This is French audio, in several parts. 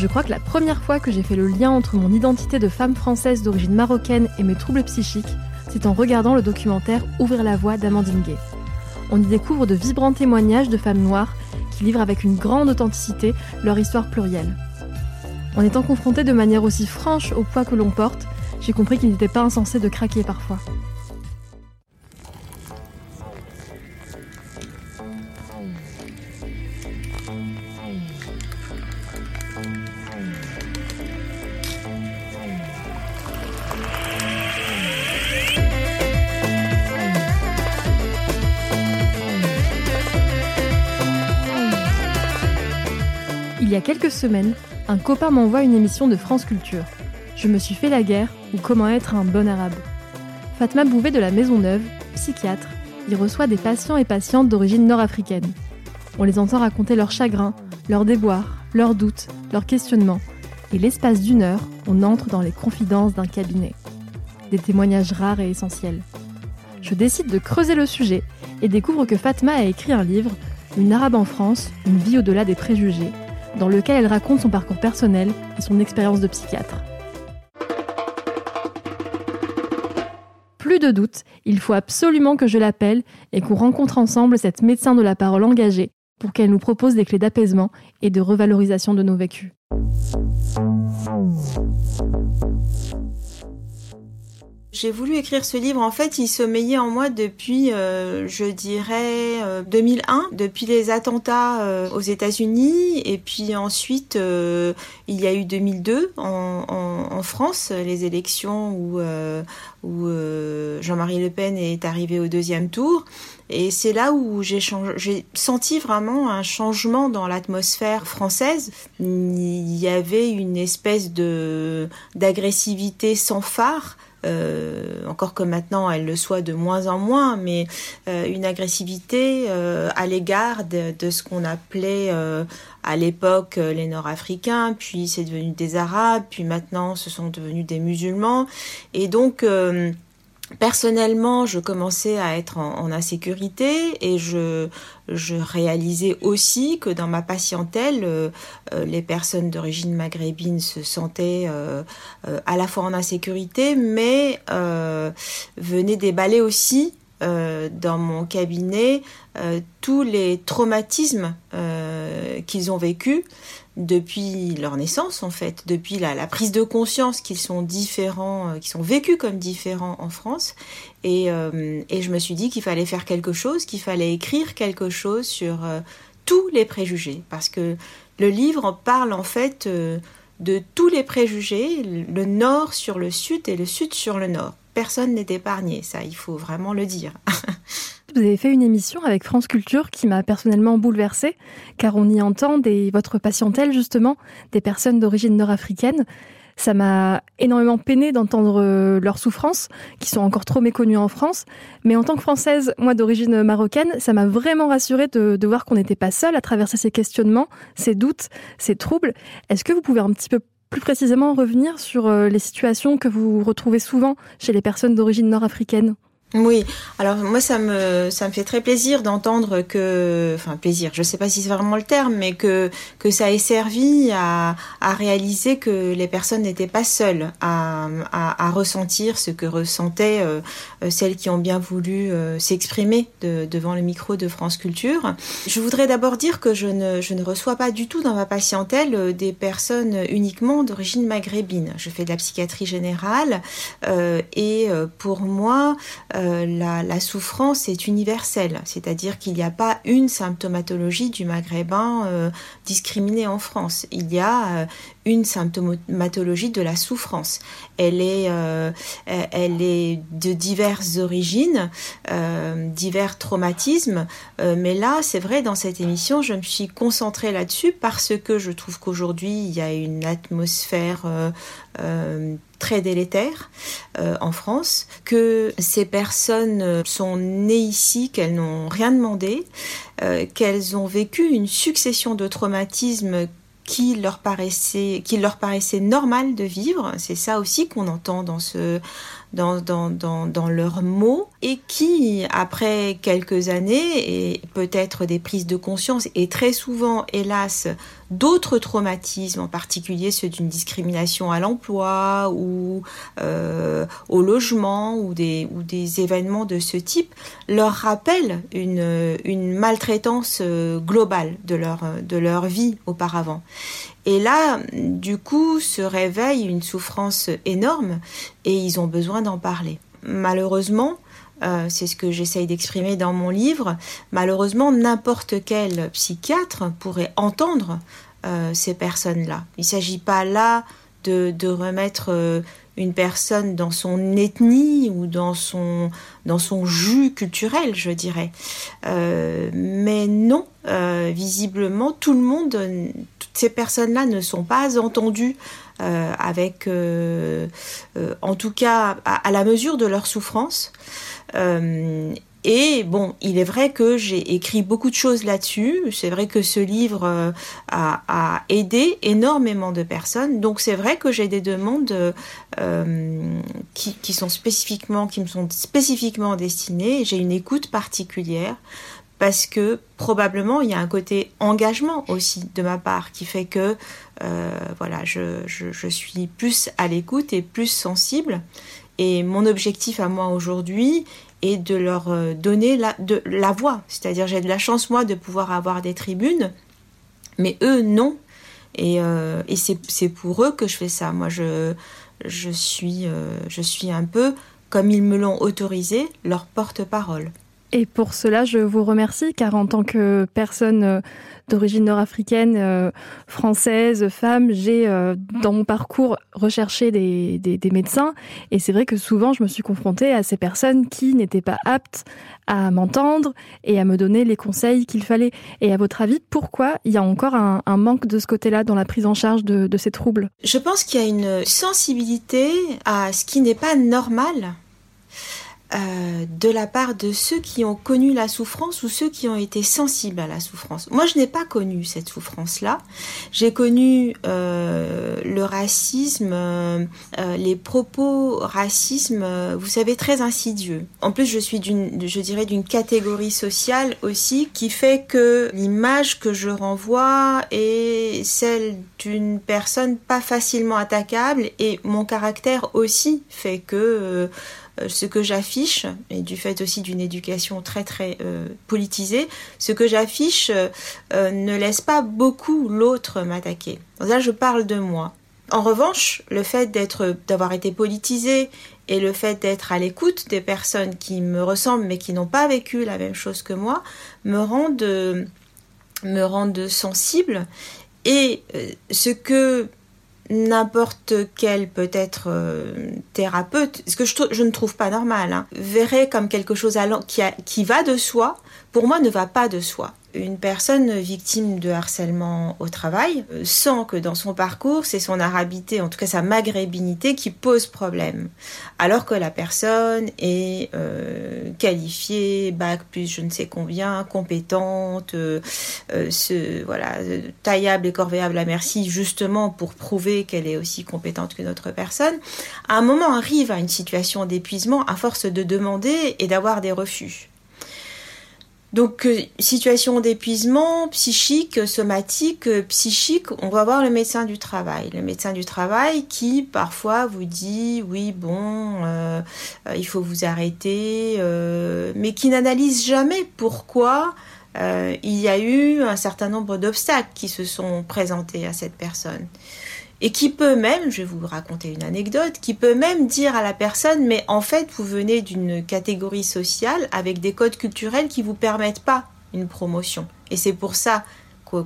Je crois que la première fois que j'ai fait le lien entre mon identité de femme française d'origine marocaine et mes troubles psychiques, c'est en regardant le documentaire Ouvrir la voie d'Amandine Gay. On y découvre de vibrants témoignages de femmes noires qui livrent avec une grande authenticité leur histoire plurielle. En étant confrontée de manière aussi franche au poids que l'on porte, j'ai compris qu'il n'était pas insensé de craquer parfois. Il y a quelques semaines, un copain m'envoie une émission de France Culture. Je me suis fait la guerre ou comment être un bon arabe. Fatma Bouvet de la Maison Neuve, psychiatre, y reçoit des patients et patientes d'origine nord-africaine. On les entend raconter leurs chagrins, leurs déboires, leurs doutes, leurs questionnements. Et l'espace d'une heure, on entre dans les confidences d'un cabinet. Des témoignages rares et essentiels. Je décide de creuser le sujet et découvre que Fatma a écrit un livre, Une arabe en France, une vie au-delà des préjugés, dans lequel elle raconte son parcours personnel et son expérience de psychiatre. Plus de doute, il faut absolument que je l'appelle et qu'on rencontre ensemble cette médecin de la parole engagée pour qu'elle nous propose des clés d'apaisement et de revalorisation de nos vécus. J'ai voulu écrire ce livre. En fait, il sommeillait en moi depuis, euh, je dirais, euh, 2001, depuis les attentats euh, aux États-Unis, et puis ensuite euh, il y a eu 2002 en, en, en France, les élections où, euh, où Jean-Marie Le Pen est arrivé au deuxième tour. Et c'est là où j'ai senti vraiment un changement dans l'atmosphère française. Il y avait une espèce de d'agressivité sans phare. Euh, encore que maintenant elle le soit de moins en moins, mais euh, une agressivité euh, à l'égard de, de, ce qu'on appelait à l'époque les Nord-Africains, puis c'est devenu des Arabes, puis maintenant ce sont devenus des musulmans, et donc Personnellement, je commençais à être en, insécurité et je, réalisais aussi que dans ma patientèle, euh, les personnes d'origine maghrébine se sentaient euh, euh, à la fois en insécurité, mais venaient déballer aussi dans mon cabinet tous les traumatismes qu'ils ont vécus depuis leur naissance en fait, depuis la, prise de conscience qu'ils sont différents, euh, qu'ils sont vécus comme différents en France. Et, euh, et je me suis dit qu'il fallait faire quelque chose, qu'il fallait écrire quelque chose sur euh, tous les préjugés, parce que le livre parle en fait de tous les préjugés, le nord sur le sud et le sud sur le nord. Personne n'est épargné, ça il faut vraiment le dire. Vous avez fait une émission avec France Culture qui m'a personnellement bouleversée, car on y entend des, votre patientèle justement, des personnes d'origine nord-africaine. Ça m'a énormément peiné d'entendre leurs souffrances, qui sont encore trop méconnues en France. Mais en tant que Française, moi d'origine marocaine, ça m'a vraiment rassurée de, de voir qu'on n'était pas seul à traverser ces questionnements, ces doutes, ces troubles. Est-ce que vous pouvez un petit peu plus précisément revenir sur les situations que vous retrouvez souvent chez les personnes d'origine nord-africaine Oui, alors moi ça me ça me fait très plaisir d'entendre que enfin plaisir, je sais pas si c'est vraiment le terme mais que que ça ait servi à à réaliser que les personnes n'étaient pas seules à, à, à ressentir ce que ressentaient euh, euh, celles qui ont bien voulu euh, s'exprimer de, devant le micro de France Culture. Je voudrais d'abord dire que je ne je ne reçois pas du tout dans ma patientèle des personnes uniquement d'origine maghrébine. Je fais de la psychiatrie générale et pour moi euh, la, souffrance est universelle, c'est-à-dire qu'il n'y a pas une symptomatologie du maghrébin euh, discriminée en France. Il y a euh, une symptomatologie de la souffrance. Elle est, elle est de diverses origines, divers traumatismes, mais là, c'est vrai, dans cette émission, je me suis concentrée là-dessus parce que je trouve qu'aujourd'hui, il y a une atmosphère très délétère euh, en France, que ces personnes euh, sont nées ici, qu'elles n'ont rien demandé, euh, qu'elles ont vécu une succession de traumatismes qui leur paraissait qui leur paraissait normal de vivre. C'est ça aussi qu'on entend dans ce dans, dans, dans, dans leurs mots et qui, après quelques années et peut-être des prises de conscience et très souvent, hélas, d'autres traumatismes, en particulier ceux d'une discrimination à l'emploi ou euh, au logement ou des, ou des événements de ce type, leur rappellent une, une maltraitance euh, globale de leur, de leur vie auparavant. Et là, du coup, se réveille une souffrance énorme et ils ont besoin d'en parler. Malheureusement, euh, c'est ce que j'essaye d'exprimer dans mon livre, malheureusement, n'importe quel psychiatre pourrait entendre euh, ces personnes-là. Il ne s'agit pas là de, remettre euh, une personne dans son ethnie ou dans son, dans son jus culturel, je dirais. mais non, visiblement, tout le monde, ces personnes-là ne sont pas entendues euh, avec, euh, euh, en tout cas, à, la mesure de leur souffrance. et bon, il est vrai que j'ai écrit beaucoup de choses là-dessus. C'est vrai que ce livre a, aidé énormément de personnes. Donc c'est vrai que j'ai des demandes qui, qui, sont spécifiquement, qui me sont spécifiquement destinées. J'ai une écoute particulière parce que probablement il y a un côté engagement aussi de ma part qui fait que euh, voilà, je, suis plus à l'écoute et plus sensible. Et mon objectif à moi aujourd'hui est de leur euh, donner la, de, la voix. C'est-à-dire j'ai de la chance moi de pouvoir avoir des tribunes, mais eux non. Et, euh, c'est pour eux que je fais ça. Moi je, suis, je suis un peu, comme ils me l'ont autorisé, leur porte-parole. Et pour cela, je vous remercie, car en tant que personne euh, d'origine nord-africaine, euh, française, femme, j'ai euh, dans mon parcours recherché des, médecins. Et c'est vrai que souvent, je me suis confrontée à ces personnes qui n'étaient pas aptes à m'entendre et à me donner les conseils qu'il fallait. Et à votre avis, pourquoi il y a encore un, manque de ce côté-là dans la prise en charge de ces troubles? Je pense qu'il y a une sensibilité à ce qui n'est pas normal euh, de la part de ceux qui ont connu la souffrance ou ceux qui ont été sensibles à la souffrance. Moi, je n'ai pas connu cette souffrance-là. J'ai connu euh, le racisme, euh, les propos racisme, vous savez, très insidieux. En plus, je suis d'une, je dirais, d'une catégorie sociale aussi qui fait que l'image que je renvoie est celle d'une personne pas facilement attaquable et mon caractère aussi fait que euh, ce que j'affiche, et du fait aussi d'une éducation très très euh, politisée, ce que j'affiche euh, ne laisse pas beaucoup l'autre m'attaquer. Là, je parle de moi. En revanche, le fait d'être, d'avoir été politisé et le fait d'être à l'écoute des personnes qui me ressemblent mais qui n'ont pas vécu la même chose que moi me me rendent sensible. Et ce que n'importe quel peut-être euh, thérapeute, ce que je, ne trouve pas normal, hein, verrait comme quelque chose qui, qui va de soi, pour moi, ne va pas de soi une personne victime de harcèlement au travail euh, sent que dans son parcours, c'est son arabité, en tout cas sa maghrébinité, qui pose problème. Alors que la personne est euh, qualifiée, bac plus je ne sais combien, compétente, euh, ce, voilà, taillable et corvéable à merci, justement pour prouver qu'elle est aussi compétente que notre personne, à un moment arrive à une situation d'épuisement à force de demander et d'avoir des refus. Donc, euh, situation d'épuisement psychique, somatique, euh, psychique, on va voir le médecin du travail. Le médecin du travail qui parfois vous dit oui, bon, euh, il faut vous arrêter, mais qui n'analyse jamais pourquoi il y a eu un certain nombre d'obstacles qui se sont présentés à cette personne et qui peut même, je vais vous raconter une anecdote, qui peut même dire à la personne, mais en fait, vous venez d'une catégorie sociale avec des codes culturels qui vous permettent pas une promotion. Et c'est pour ça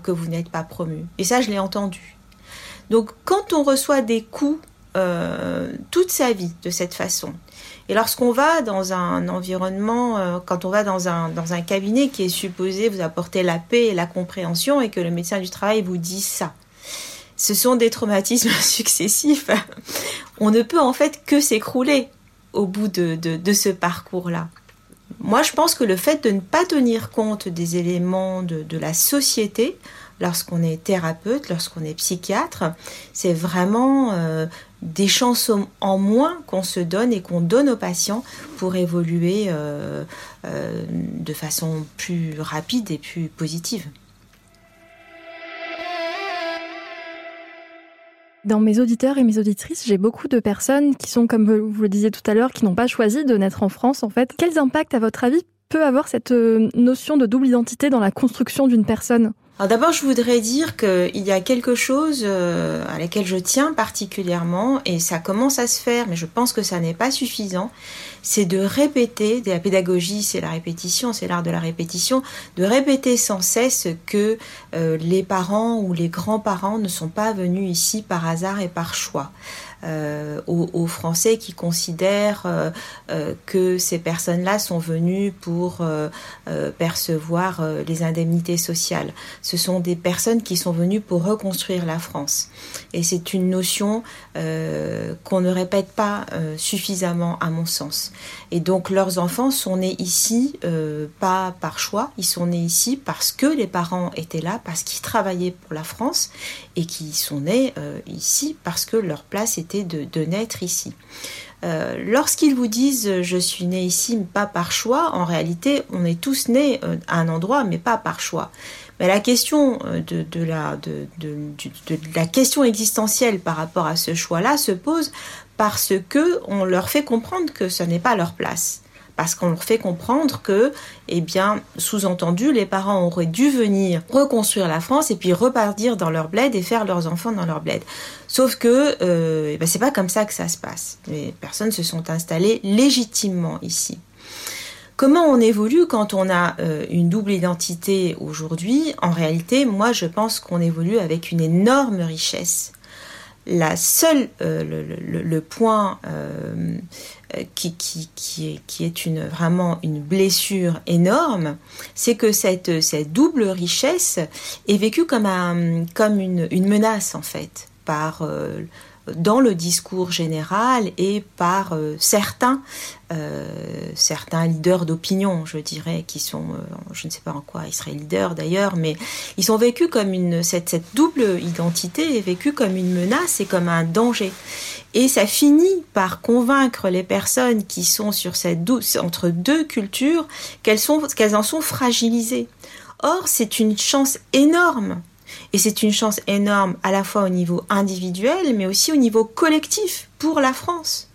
que, vous n'êtes pas promu. Et ça, je l'ai entendu. Donc, quand on reçoit des coups euh, toute sa vie de cette façon, et lorsqu'on va dans un environnement, euh, quand on va dans un, dans un cabinet qui est supposé vous apporter la paix et la compréhension, et que le médecin du travail vous dit ça, ce sont des traumatismes successifs. On ne peut en fait que s'écrouler au bout de, ce parcours-là. Moi, je pense que le fait de ne pas tenir compte des éléments de, la société, lorsqu'on est thérapeute, lorsqu'on est psychiatre, c'est vraiment euh, des chances en moins qu'on se donne et qu'on donne aux patients pour évoluer euh, euh, de façon plus rapide et plus positive. Dans mes auditeurs et mes auditrices, j'ai beaucoup de personnes qui sont, comme vous le disiez tout à l'heure, qui n'ont pas choisi de naître en France, en fait. Quels impacts, à votre avis, peut avoir cette euh, notion de double identité dans la construction d'une personne? Alors d'abord, je voudrais dire qu'il y a quelque chose euh, à laquelle je tiens particulièrement, et ça commence à se faire, mais je pense que ça n'est pas suffisant, c'est de répéter, la pédagogie c'est la répétition, c'est l'art de la répétition, de répéter sans cesse que euh, les parents ou les grands-parents ne sont pas venus ici par hasard et par choix. Euh, aux, Français qui considèrent euh, euh, que ces personnes-là sont venues pour percevoir les indemnités sociales. Ce sont des personnes qui sont venues pour reconstruire la France. Et c'est une notion qu'on ne répète pas suffisamment à mon sens. Et donc leurs enfants sont nés ici pas par choix, ils sont nés ici parce que les parents étaient là, parce qu'ils travaillaient pour la France et qui sont nés ici parce que leur place était de, naître ici. Euh, lorsqu'ils vous disent je suis né ici pas par choix, en réalité on est tous nés euh, à un endroit mais pas par choix. Mais la question euh, de, la question existentielle par rapport à ce choix-là se pose parce que on leur fait comprendre que ce n'est pas leur place parce qu'on leur fait comprendre que, eh bien, sous-entendu, les parents auraient dû venir reconstruire la France et puis repartir dans leur bled et faire leurs enfants dans leur bled. Sauf que, euh, eh ben, c'est pas comme ça que ça se passe. Les personnes se sont installées légitimement ici. Comment on évolue quand on a euh, une double identité aujourd'hui? En réalité, moi, je pense qu'on évolue avec une énorme richesse la seule, euh, le, point euh, qui, qui, qui, est, qui est une, vraiment une blessure énorme, c'est que cette, cette double richesse est vécue comme, un, comme une, une menace en fait par euh, dans le discours général et par euh, certains, euh, certains leaders d'opinion, je dirais, qui sont, euh, je ne sais pas en quoi ils seraient leaders d'ailleurs, mais ils sont vécus comme une, cette, cette double identité est vécue comme une menace et comme un danger. Et ça finit par convaincre les personnes qui sont sur cette entre deux cultures qu'elles qu'elles en sont fragilisées. Or, c'est une chance énorme et c'est une chance énorme à la fois au niveau individuel, mais aussi au niveau collectif pour la France.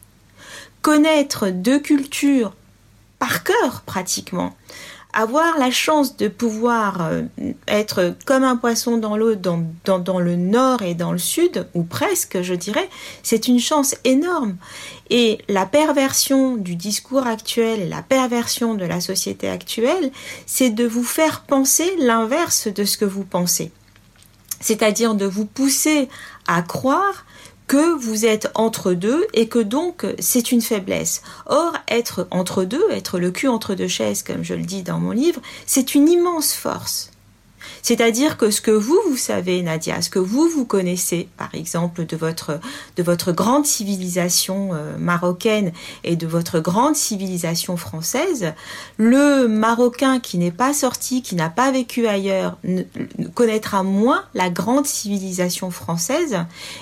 Connaître deux cultures par cœur pratiquement, avoir la chance de pouvoir euh, être comme un poisson dans l'eau dans, le nord et dans le sud, ou presque, je dirais, c'est une chance énorme. Et la perversion du discours actuel la perversion de la société actuelle, c'est de vous faire penser l'inverse de ce que vous pensez c'est-à-dire de vous pousser à croire que vous êtes entre deux et que donc c'est une faiblesse. Or, être entre deux, être le cul entre deux chaises, comme je le dis dans mon livre, c'est une immense force. C'est-à-dire que ce que vous, vous savez, Nadia, ce que vous, vous connaissez, par exemple, de votre, de votre grande civilisation euh, marocaine et de votre grande civilisation française, le Marocain qui n'est pas sorti, qui n'a pas vécu ailleurs, connaîtra moins la grande civilisation française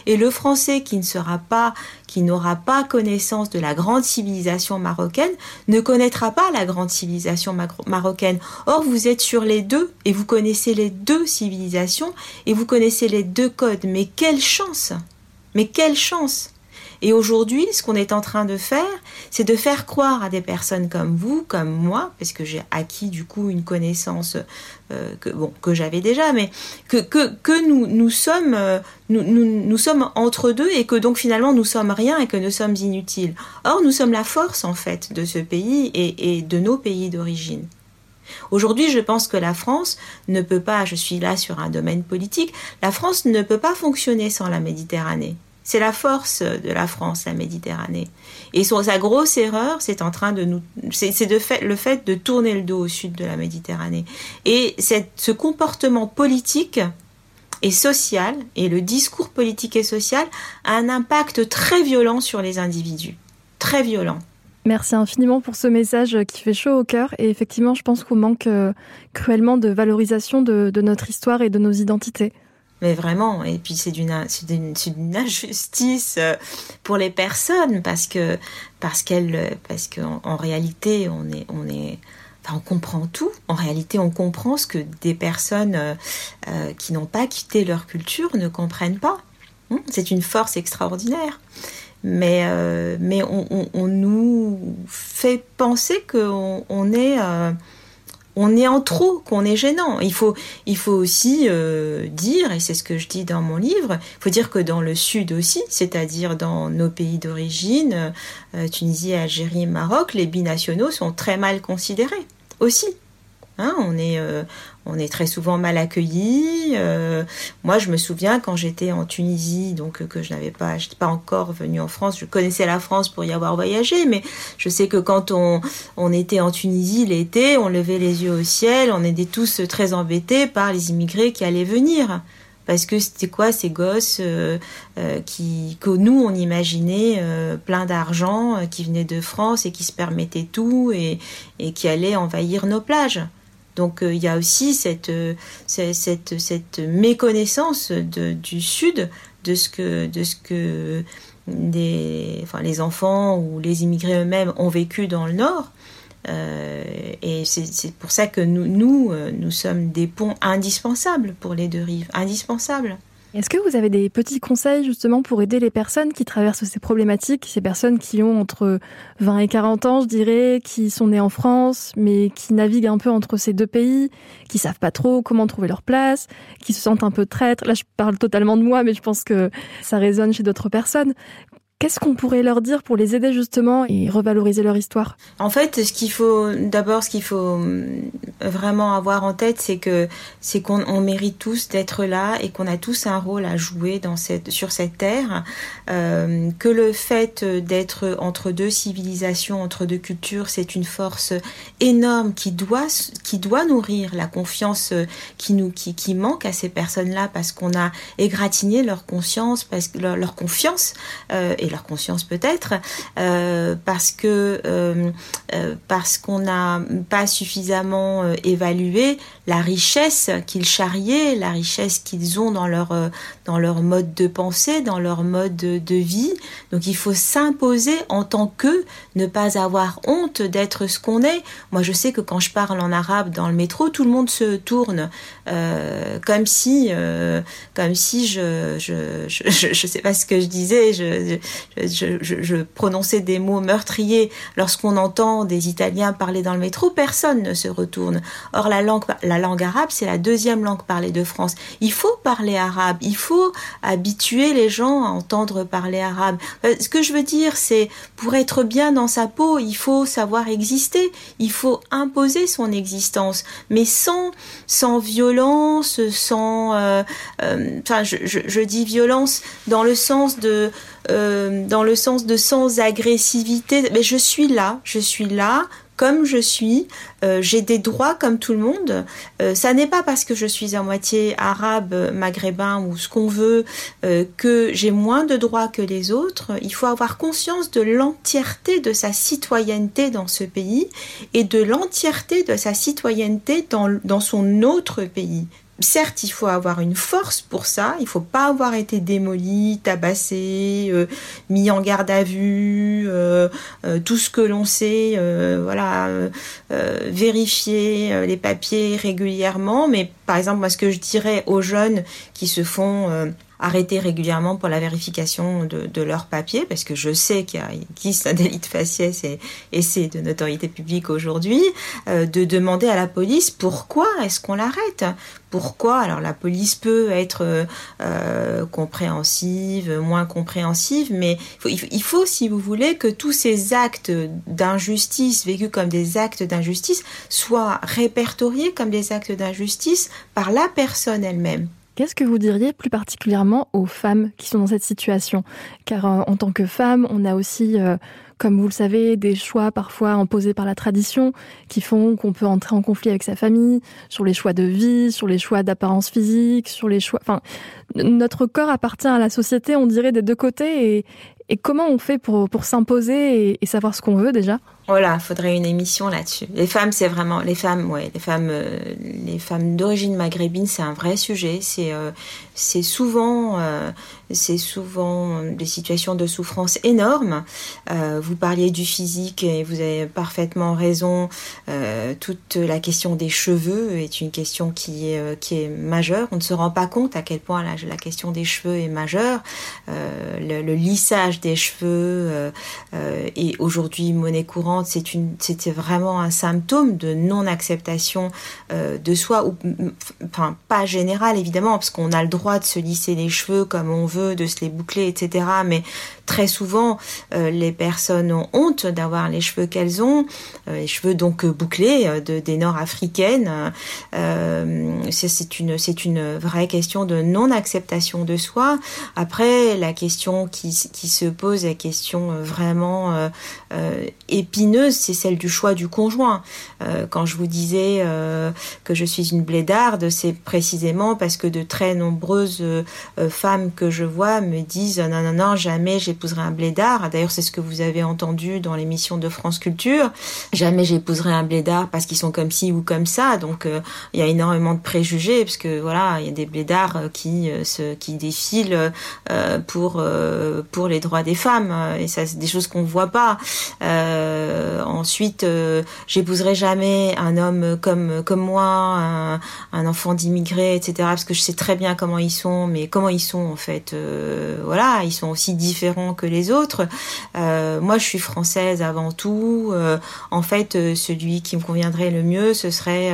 et le Français qui ne sera pas qui n'aura pas connaissance de la grande civilisation marocaine ne connaîtra pas la grande civilisation marocaine. Or, vous êtes sur les deux et vous connaissez les deux civilisations et vous connaissez les deux codes. Mais quelle chance Mais quelle chance et aujourd'hui, ce qu'on est en train de faire, c'est de faire croire à des personnes comme vous, comme moi, parce que j'ai acquis du coup une connaissance euh, que j'avais déjà, mais que euh, nous, sommes entre deux et que donc finalement nous sommes rien et que nous sommes inutiles. Or, nous sommes la force en fait de ce pays et de nos pays d'origine. Aujourd'hui, je pense que la France ne peut pas, je suis là sur un domaine politique, la France ne peut pas fonctionner sans la Méditerranée. C'est la force de la France, la Méditerranée. Et sa grosse erreur, c'est en train de nous, c'est le fait de tourner le dos au sud de la Méditerranée. Et ce comportement politique et social, et le discours politique et social, a un impact très violent sur les individus. Très violent. Merci infiniment pour ce message qui fait chaud au cœur. Et effectivement, je pense qu'on manque euh, cruellement de valorisation de notre histoire et de nos identités. Mais vraiment, et puis c'est d'une une injustice euh, pour les personnes parce que parce qu'elles parce qu'en en réalité on est on est enfin, on comprend tout. En réalité, on comprend ce que des personnes euh, euh, qui n'ont pas quitté leur culture ne comprennent pas. Hum, c'est une force extraordinaire. Mais, mais on, on, nous fait penser qu'on on est on est en trop, qu'on est gênant. Il faut, aussi euh, dire, et c'est ce que je dis dans mon livre, il faut dire que dans le sud aussi, c'est-à-dire dans nos pays d'origine, euh, Tunisie, Algérie, Maroc, les binationaux sont très mal considérés aussi. Hein, on, est, euh, on est très souvent mal accueillis. Euh, moi, je me souviens quand j'étais en Tunisie, donc euh, que je n'avais pas, pas encore venue en France. Je connaissais la France pour y avoir voyagé, mais je sais que quand on, on était en Tunisie l'été, on levait les yeux au ciel, on était tous très embêtés par les immigrés qui allaient venir parce que c'était quoi ces gosses qui que nous on imaginait plein d'argent qui venaient de France et qui se permettaient tout et qui allaient envahir nos plages? Donc euh, il y a aussi cette, euh, cette, cette méconnaissance du Sud de ce que, de ce que les enfants ou les immigrés eux-mêmes ont vécu dans le Nord. Euh, et c'est pour ça que nous, nous sommes des ponts indispensables pour les deux rives, indispensables. Est-ce que vous avez des petits conseils justement pour aider les personnes qui traversent ces problématiques, ces personnes qui ont entre 20 et 40 ans, je dirais, qui sont nées en France, mais qui naviguent un peu entre ces deux pays, qui savent pas trop comment trouver leur place, qui se sentent un peu traîtres? Là, je parle totalement de moi, mais je pense que ça résonne chez d'autres personnes. Qu'est-ce qu'on pourrait leur dire pour les aider justement et revaloriser leur histoire? En fait, ce qu'il faut d'abord, ce qu'il faut hum, vraiment avoir en tête, c'est que c'est qu'on mérite tous d'être là et qu'on a tous un rôle à jouer dans cette sur cette terre. Euh, que le fait d'être entre deux civilisations, entre deux cultures, c'est une force énorme qui doit qui doit nourrir la confiance qui nous qui, qui manque à ces personnes-là parce qu'on a égratigné leur conscience, parce que leur, confiance euh, leur conscience peut-être, euh, parce que euh, euh, parce qu'on n'a pas suffisamment évalué la richesse qu'ils charriaient, la richesse qu'ils ont dans leur dans leur mode de pensée, dans leur mode de, vie. Donc il faut s'imposer en tant que, ne pas avoir honte d'être ce qu'on est. Moi je sais que quand je parle en arabe dans le métro, tout le monde se tourne comme si comme si je je, je je sais pas ce que je disais, je, je, prononçais des mots meurtriers. Lorsqu'on entend des Italiens parler dans le métro, personne ne se retourne. Or, la langue, la langue arabe, c'est la deuxième langue parlée de France. Il faut parler arabe, il faut habituer les gens à entendre parler arabe. Ce que je veux dire, c'est pour être bien dans sa peau, il faut savoir exister, il faut imposer son existence, mais sans sans violence, sans, euh, euh, enfin, je, dis violence dans le sens de euh, dans le sens de sans agressivité. Mais je suis là, je suis là comme je suis, euh, j'ai des droits comme tout le monde. Euh, ça n'est pas parce que je suis à moitié arabe, maghrébin ou ce qu'on veut euh, que j'ai moins de droits que les autres. Il faut avoir conscience de l'entièreté de sa citoyenneté dans ce pays et de l'entièreté de sa citoyenneté dans, dans son autre pays. Certes, il faut avoir une force pour ça. Il faut pas avoir été démoli, tabassé, euh, mis en garde à vue, euh, euh, tout ce que l'on sait, voilà, vérifier les papiers régulièrement. Mais par exemple, moi, ce que je dirais aux jeunes qui se font arrêter régulièrement pour la vérification de, de leurs papiers, parce que je sais qu'il existe un délit de faciès et, et c'est de notoriété publique aujourd'hui, euh, de demander à la police pourquoi est-ce qu'on l'arrête? Pourquoi? Alors la police peut être euh, compréhensive, moins compréhensive, mais il faut, il faut, si vous voulez, que tous ces actes d'injustice vécus comme des actes d'injustice soient répertoriés comme des actes d'injustice par la personne elle-même. Qu'est-ce que vous diriez plus particulièrement aux femmes qui sont dans cette situation? Car euh, en tant que femme, on a aussi, euh, comme vous le savez, des choix parfois imposés par la tradition qui font qu'on peut entrer en conflit avec sa famille, sur les choix de vie, sur les choix d'apparence physique, sur les choix... Enfin, notre corps appartient à la société, on dirait, des deux côtés. Et, comment on fait pour, pour s'imposer et savoir ce qu'on veut déjà? Voilà, il faudrait une émission là-dessus. Les femmes, c'est vraiment les femmes, ouais, les femmes, euh, les femmes d'origine maghrébine, c'est un vrai sujet. C'est euh, c'est souvent euh, c'est souvent des situations de souffrance énormes. vous parliez du physique et vous avez parfaitement raison. toute la question des cheveux est une question qui est qui est majeure. On ne se rend pas compte à quel point la, la question des cheveux est majeure. Le, le, lissage des cheveux est aujourd'hui monnaie courante c'était vraiment un symptôme de non-acceptation euh, de soi, ou enfin pas général évidemment, parce qu'on a le droit de se lisser les cheveux comme on veut, de se les boucler, etc. Mais très souvent, euh, les personnes ont honte d'avoir les cheveux qu'elles ont, euh, les cheveux donc bouclés de, des Nord-africaines. c'est une c'est une vraie question de non-acceptation de soi. Après, la question qui, qui se pose, la question vraiment épineuse c'est celle du choix du conjoint. Euh, quand je vous disais euh, que je suis une blédarde, c'est précisément parce que de très nombreuses euh, femmes que je vois me disent non, non, non, jamais j'épouserai un blédard. D'ailleurs, c'est ce que vous avez entendu dans l'émission de France Culture. Jamais j'épouserai un blédard parce qu'ils sont comme ci ou comme ça. Donc, il y a énormément de préjugés parce que voilà, il y a des blédards qui se, qui défilent pour pour les droits des femmes et ça, c'est des choses qu'on voit pas. Euh, ensuite, euh, j'épouserai jamais un homme comme comme moi, un, un enfant d'immigré, etc. Parce que je sais très bien comment ils sont, mais comment ils sont en fait. Euh, voilà, ils sont aussi différents que les autres. moi, je suis française avant tout. en fait, celui qui me conviendrait le mieux, ce serait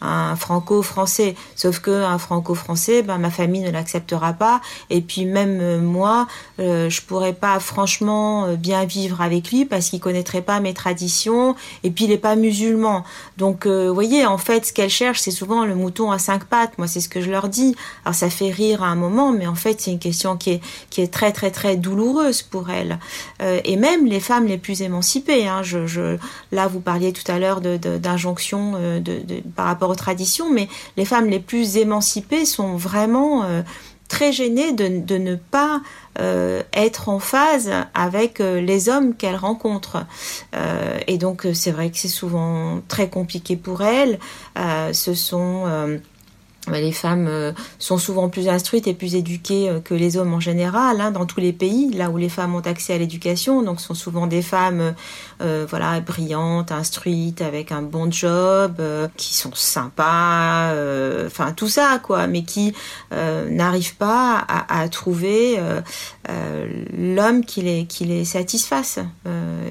un franco-français. Sauf que un franco-français, ben ma famille ne l'acceptera pas. Et puis même moi, je pourrais pas franchement bien vivre avec lui parce qu'il connaîtrait pas mes traditions, et puis il n'est pas musulman. Donc, euh, vous voyez, en fait, ce qu'elle cherche, c'est souvent le mouton à cinq pattes. Moi, c'est ce que je leur dis. Alors, ça fait rire à un moment, mais en fait, c'est une question qui est, qui est très, très, très douloureuse pour elle. Euh, et même les femmes les plus émancipées. Hein, je, là, vous parliez tout à l'heure d'injonction de, de, de, de, par rapport aux traditions, mais les femmes les plus émancipées sont vraiment euh, très gênées de, ne pas euh, être en phase avec euh, les hommes qu'elle rencontre. Euh, et donc c'est vrai que c'est souvent très compliqué pour elle. ce sont les femmes euh, sont souvent plus instruites et plus éduquées euh, que les hommes en général, hein, dans tous les pays, là où les femmes ont accès à l'éducation. Donc, sont souvent des femmes, euh, voilà, brillantes, instruites, avec un bon job, qui sont sympas, enfin tout ça, quoi, mais qui n'arrivent pas à, à trouver l'homme qui les, qui les satisfasse.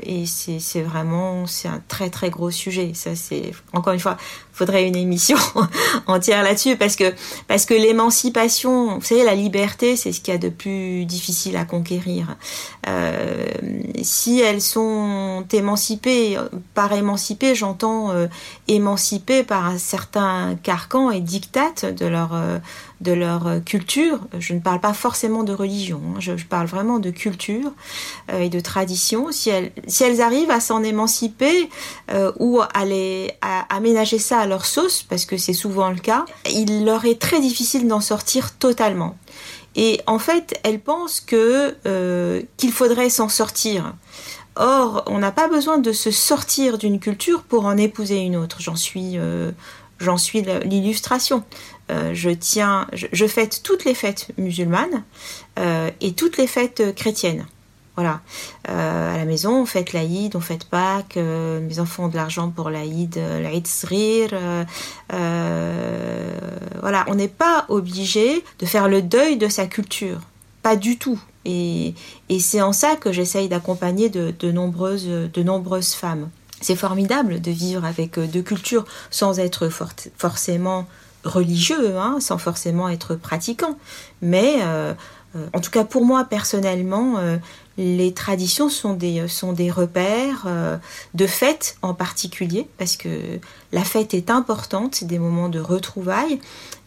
et c'est vraiment c'est un très très gros sujet. Ça c'est encore une fois, faudrait une émission entière là-dessus parce que parce que l'émancipation, vous savez, la liberté, c'est ce qu'il y a de plus difficile à conquérir. Si elles sont émancipées, par émancipées, j'entends émancipées par un certain carcan et dictate de leur de leur euh, culture. Je ne parle pas forcément de religion, hein. je, parle vraiment de culture euh, et de tradition. Si elles, si elles arrivent à s'en émanciper euh, ou à, les, à aménager ça à leur sauce, parce que c'est souvent le cas, il leur est très difficile d'en sortir totalement. Et en fait, elles pensent que qu'il faudrait s'en sortir. Or, on n'a pas besoin de se sortir d'une culture pour en épouser une autre. J'en suis, j'en suis l'illustration. Euh, je tiens, je, fête toutes les fêtes musulmanes euh, et toutes les fêtes chrétiennes. Voilà. Euh, à la maison, on fête l'Aïd, on fête Pâques, mes enfants ont de l'argent pour l'Aïd, l'Aïd Srir. voilà, on n'est pas obligé de faire le deuil de sa culture. Pas du tout. Et, c'est en ça que j'essaye d'accompagner de, nombreuses, femmes. C'est formidable de vivre avec deux cultures sans être forcément religieux, hein, sans forcément être pratiquant. Mais euh, euh, en tout cas pour moi personnellement, euh, les traditions sont des, sont des repères de fête en particulier, parce que la fête est importante, c'est des moments de retrouvailles.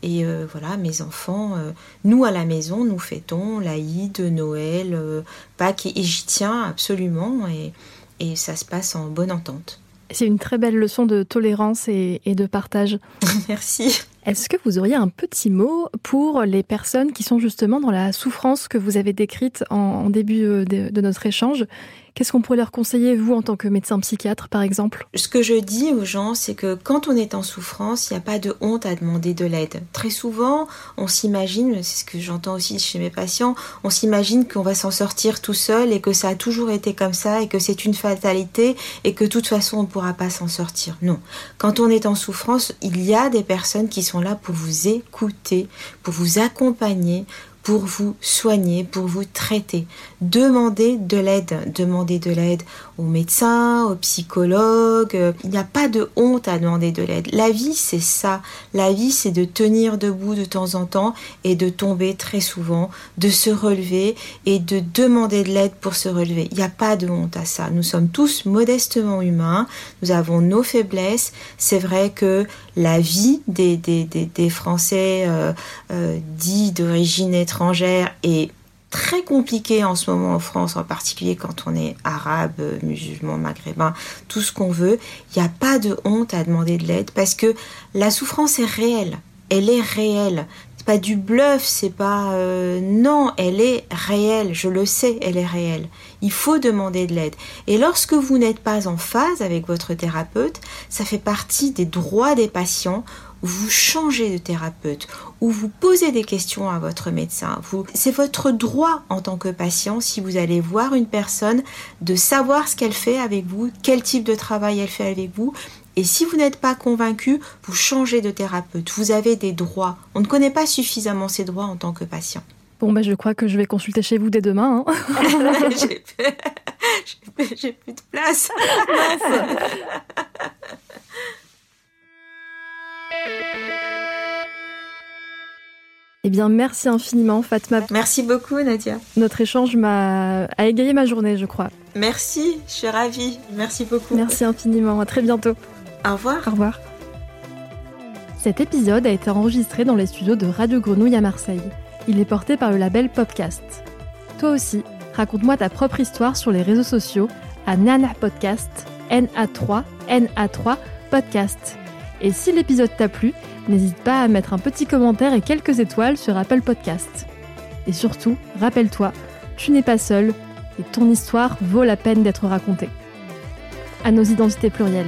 Et voilà, mes enfants, nous à la maison, nous fêtons l'Aïd, Noël, Pâques, et, j'y tiens absolument, et, et ça se passe en bonne entente. C'est une très belle leçon de tolérance et, et de partage. Merci. Est-ce que vous auriez un petit mot pour les personnes qui sont justement dans la souffrance que vous avez décrite en, début euh, de, notre échange Qu'est-ce qu'on pourrait leur conseiller, vous, en tant que médecin psychiatre, par exemple? Ce que je dis aux gens, c'est que quand on est en souffrance, il n'y a pas de honte à demander de l'aide. Très souvent, on s'imagine, c'est ce que j'entends aussi chez mes patients, on s'imagine qu'on va s'en sortir tout seul et que ça a toujours été comme ça et que c'est une fatalité et que de toute façon, on ne pourra pas s'en sortir. Non. Quand on est en souffrance, il y a des personnes qui sont là pour vous écouter, pour vous accompagner, pour vous soigner, pour vous traiter. Demandez de l'aide, demandez de l'aide aux médecins, aux psychologues. Il n'y a pas de honte à demander de l'aide. La vie, c'est ça. La vie, c'est de tenir debout de temps en temps et de tomber très souvent, de se relever et de demander de l'aide pour se relever. Il n'y a pas de honte à ça. Nous sommes tous modestement humains. Nous avons nos faiblesses. C'est vrai que la vie des, des, des, Français euh, euh, dits d'origine étrangère est très compliqué en ce moment en France, en particulier quand on est arabe, musulman, maghrébin, tout ce qu'on veut. Il n'y a pas de honte à demander de l'aide parce que la souffrance est réelle. Elle est réelle. Pas du bluff, c'est pas euh, non, elle est réelle. Je le sais, elle est réelle. Il faut demander de l'aide. Et lorsque vous n'êtes pas en phase avec votre thérapeute, ça fait partie des droits des patients vous changez de thérapeute ou vous posez des questions à votre médecin. Vous, c'est votre droit en tant que patient, si vous allez voir une personne, de savoir ce qu'elle fait avec vous, quel type de travail elle fait avec vous. Et si vous n'êtes pas convaincu, vous changez de thérapeute. Vous avez des droits. On ne connaît pas suffisamment ces droits en tant que patient. Bon, ben, je crois que je vais consulter chez vous dès demain. Hein. j'ai, plus de place. bien, merci infiniment, Fatma. Merci beaucoup, Nadia. Notre échange m'a a égayé ma journée, je crois. Merci, je suis ravie. Merci beaucoup. Merci infiniment. À très bientôt. Au revoir. Au revoir. Cet épisode a été enregistré dans les studios de Radio Grenouille à Marseille. Il est porté par le label Popcast. Toi aussi, raconte-moi ta propre histoire sur les réseaux sociaux à Nana Podcast, NA3, NA3 Podcast. Et si l'épisode t'a plu, n'hésite pas à mettre un petit commentaire et quelques étoiles sur Apple Podcast. Et surtout, rappelle-toi, tu n'es pas seul et ton histoire vaut la peine d'être racontée. À nos identités plurielles.